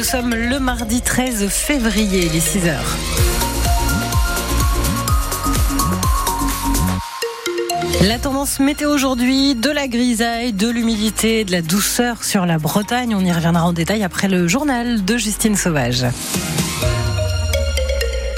Nous sommes le mardi 13 février, il est 6 heures. La tendance météo aujourd'hui, de la grisaille, de l'humidité, de la douceur sur la Bretagne. On y reviendra en détail après le journal de Justine Sauvage.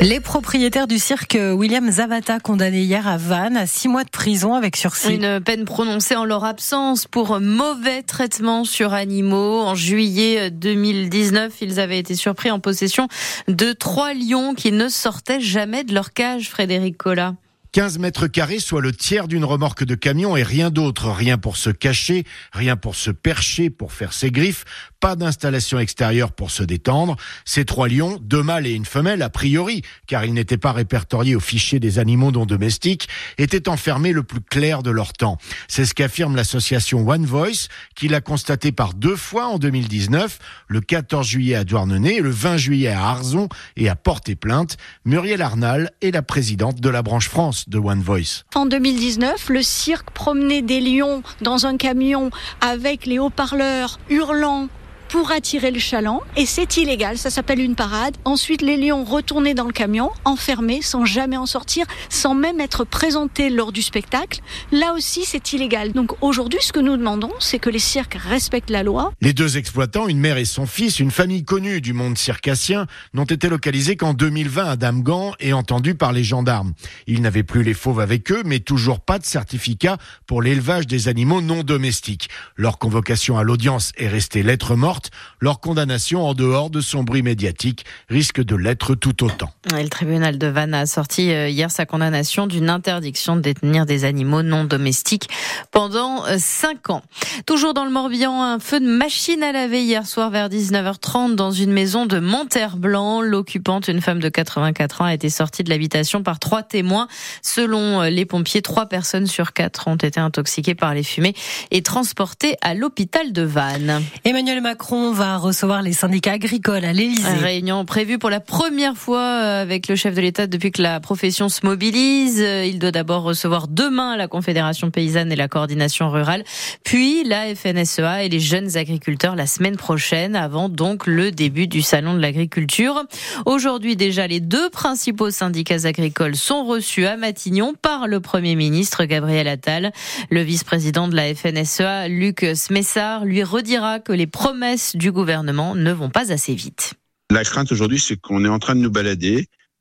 Les propriétaires du cirque William Zavata condamnés hier à Vannes à six mois de prison avec sursis. Une peine prononcée en leur absence pour mauvais traitement sur animaux. En juillet 2019, ils avaient été surpris en possession de trois lions qui ne sortaient jamais de leur cage, Frédéric Collat. 15 mètres carrés, soit le tiers d'une remorque de camion et rien d'autre. Rien pour se cacher, rien pour se percher, pour faire ses griffes, pas d'installation extérieure pour se détendre. Ces trois lions, deux mâles et une femelle, a priori, car ils n'étaient pas répertoriés au fichier des animaux non domestiques, étaient enfermés le plus clair de leur temps. C'est ce qu'affirme l'association One Voice, qui l'a constaté par deux fois en 2019, le 14 juillet à Douarnenez et le 20 juillet à Arzon et à porter plainte. Muriel Arnal est la présidente de la branche France de One Voice. En 2019, le cirque promenait des lions dans un camion avec les haut-parleurs hurlant pour attirer le chaland et c'est illégal, ça s'appelle une parade. Ensuite, les lions retournaient dans le camion, enfermés, sans jamais en sortir, sans même être présentés lors du spectacle. Là aussi, c'est illégal. Donc aujourd'hui, ce que nous demandons, c'est que les cirques respectent la loi. Les deux exploitants, une mère et son fils, une famille connue du monde circassien, n'ont été localisés qu'en 2020 à Damgan et entendus par les gendarmes. Ils n'avaient plus les fauves avec eux, mais toujours pas de certificat pour l'élevage des animaux non domestiques. Leur convocation à l'audience est restée lettre morte leur condamnation en dehors de son bruit médiatique risque de l'être tout autant. le tribunal de Vannes a sorti euh, hier sa condamnation d'une interdiction de détenir des animaux non domestiques pendant 5 euh, ans. Toujours dans le Morbihan, un feu de machine à laver hier soir vers 19h30 dans une maison de Monterblanc. L'occupante, une femme de 84 ans, a été sortie de l'habitation par trois témoins. Selon euh, les pompiers, trois personnes sur quatre ont été intoxiquées par les fumées et transportées à l'hôpital de Vannes. Emmanuel Macron va recevoir les syndicats agricoles à l'Élysée. Réunion prévue pour la première fois euh, avec le chef de l'État depuis que la profession se mobilise. Euh, il doit d'abord recevoir demain la Confédération paysanne et la coordination rurale, puis la FNSEA et les jeunes agriculteurs la semaine prochaine, avant donc le début du salon de l'agriculture. Aujourd'hui déjà, les deux principaux syndicats agricoles sont reçus à Matignon par le Premier ministre Gabriel Attal. Le vice-président de la FNSEA, Luc Smessard, lui redira que les promesses du gouvernement ne vont pas assez vite. La crainte aujourd'hui, c'est qu'on est en train de nous balader.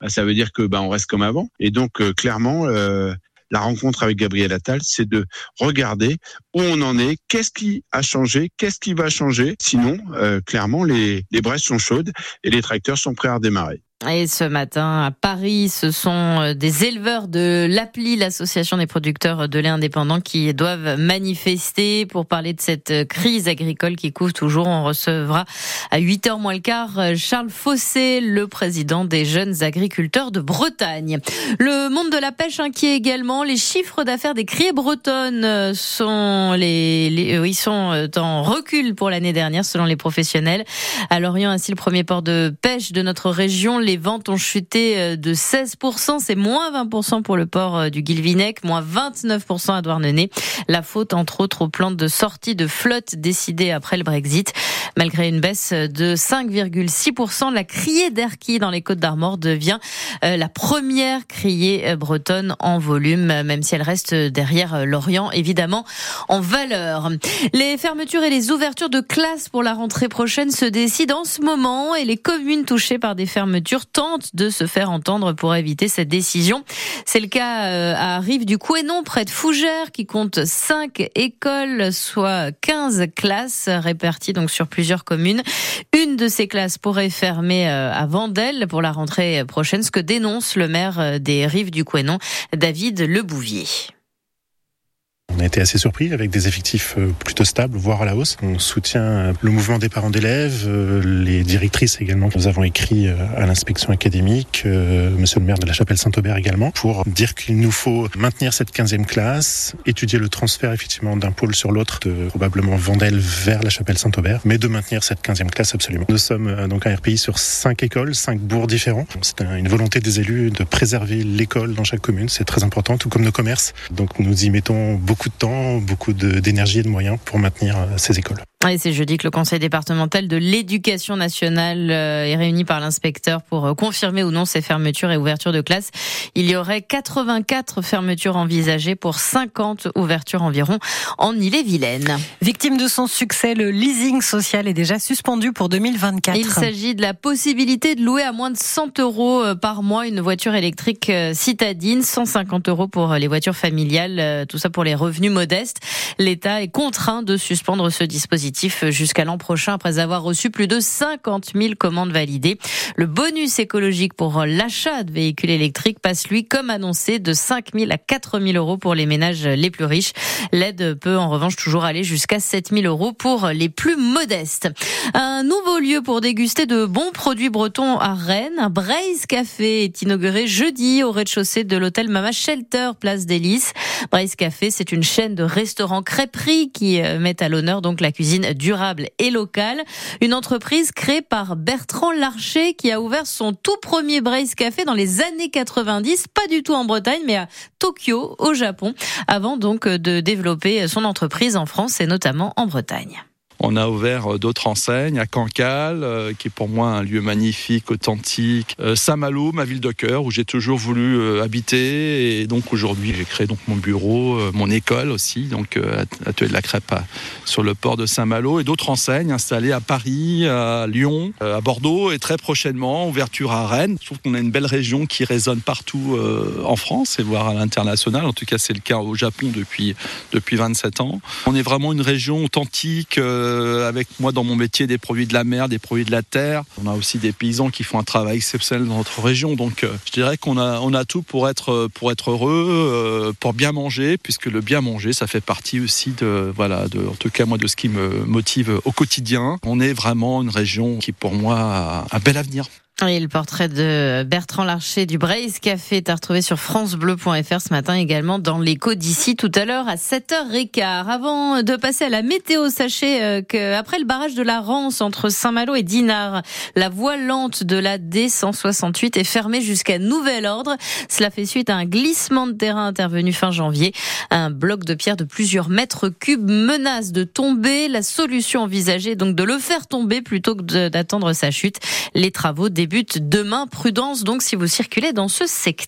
Bah, ça veut dire que bah, on reste comme avant. Et donc, euh, clairement, la rencontre avec Gabriel Attal, c'est de regarder où on en est, qu'est-ce qui a changé, qu'est-ce qui va changer. Sinon, clairement, les, les sont chaudes et les tracteurs sont prêts à redémarrer. Et ce matin à Paris, ce sont euh, des éleveurs de l'APLI, l'association des producteurs de lait indépendants, qui doivent manifester pour parler de cette crise agricole qui couvre toujours. On recevra à 8h moins le quart Charles Fossé, le président des jeunes agriculteurs de Bretagne. Le monde de la pêche inquiet également. Les chiffres d'affaires des criées bretonnes sont les, euh, ils sont euh, en recul pour l'année dernière selon les professionnels. À Lorient, ainsi le premier port de pêche de notre région, les ventes ont chuté euh, de 16%, c'est moins 20% pour le port euh, du Guilvinec, moins 29% à Douarnenez. La faute, entre autres, aux plans de sortie de flotte décidées après le Brexit. Malgré une baisse de 5,6%, la criée d'Erquy dans les Côtes d'Armor devient euh, la première criée bretonne en volume, même si elle reste derrière l'Orient, évidemment, en valeur. Les fermetures et les ouvertures de classes pour la rentrée prochaine se décident en ce moment et les communes touchées par des fermetures tente de se faire entendre pour éviter cette décision. C'est le cas euh, à Rive du Couesnon, près de Fougères, qui compte 5 écoles, soit 15 classes réparties donc sur plusieurs communes. Une de ces classes pourrait fermer euh, à Vendelle pour la rentrée prochaine, ce que dénonce le maire euh, des Rives du Couesnon, David Lebouvier. On a été assez surpris avec des effectifs euh, plutôt stables, voire à la hausse. On soutient le mouvement des parents d'élèves, les directrices également. Nous avons écrit à l'inspection académique, monsieur le maire de la Chapelle Saint-Aubert également, pour dire qu'il nous faut maintenir cette 15e classe, étudier le transfert effectivement d'un pôle sur l'autre, probablement Vendel vers la Chapelle Saint-Aubert, mais de maintenir cette 15e classe absolument. Nous sommes donc un RPI sur cinq écoles, cinq bourgs différents. C'est une volonté des élus de préserver l'école dans chaque commune. C'est très important, tout comme nos commerces. Donc nous y mettons beaucoup de temps, beaucoup d'énergie et de moyens pour maintenir euh, ces écoles. Et c'est jeudi que le Conseil départemental de l'éducation nationale euh, est réuni par l'inspecteur pour euh, confirmer ou non ces fermetures et ouvertures de classes. Il y aurait 84 fermetures envisagées pour 50 ouvertures environ en Ille-et-Vilaine. Victime de son succès, le leasing social est déjà suspendu pour 2024. Il s'agit de la possibilité de louer à moins de 100 euros euh, par mois une voiture électrique citadine, 150 euros pour les voitures familiales, tout ça pour les revenus modestes. L'État est contraint de suspendre ce dispositif jusqu'à l'an prochain après avoir reçu plus de 50 000 commandes validées. Le bonus écologique pour l'achat de véhicules électriques passe lui, comme annoncé, de 5 000 à 4 000 euros pour les ménages les plus riches. L'aide peut en revanche toujours aller jusqu'à 7 000 euros pour les plus modestes. Un nouveau lieu pour déguster de bons produits bretons à Rennes. Un Braise Café est inauguré jeudi au rez-de-chaussée de l'hôtel Mama Shelter, place d'Hélice. Braise Café, c'est une chaîne de restaurants crêperies qui euh, met à l'honneur donc la cuisine durable et locale. Une entreprise créée par Bertrand Larcher qui a ouvert son tout premier Braise Café dans les années 90, pas du tout en Bretagne, mais à Tokyo, au Japon, avant donc de développer son entreprise en France et notamment en Bretagne. On a ouvert euh, d'autres enseignes à Cancale, euh, qui est pour moi un lieu magnifique, authentique. Euh, Saint-Malo, ma ville de cœur, où j'ai toujours voulu habiter. Et donc aujourd'hui, j'ai créé donc mon bureau, mon école aussi, donc atelier de la crêpe sur le port de Saint-Malo, et d'autres enseignes installées à Paris, à Lyon, à Bordeaux, et très prochainement ouverture à Rennes. Je trouve qu'on a une belle région qui résonne partout en France et voire à l'international. En tout cas, c'est le cas au Japon depuis depuis 27 ans. On est vraiment une région authentique. Avec moi dans mon métier des produits de la mer, des produits de la terre. On a aussi des paysans qui font un travail exceptionnel dans notre région. Donc euh, je dirais qu'on a, on a tout pour être, pour être heureux, euh, pour bien manger, puisque le bien manger, ça fait partie aussi de, voilà, de, en tout cas moi, de ce qui me motive au quotidien. On est vraiment une région qui pour moi a un bel avenir. Le portrait de Bertrand Larcher du Braise Café est à retrouver sur francebleu.fr ce matin également dans l'écho d'ici tout à l'heure à 7h15. Avant de passer à la météo, sachez euh, qu'après le barrage de la Rance entre Saint-Malo et Dinard, la voie lente de la D168 est fermée jusqu'à nouvel ordre. Cela fait suite à un glissement de terrain intervenu fin janvier. Un bloc de pierre de plusieurs mètres cubes menace de tomber. La solution envisagée est donc de le faire tomber plutôt que d'attendre sa chute. Les travaux débutent débute demain. Prudence donc si vous circulez dans ce secteur.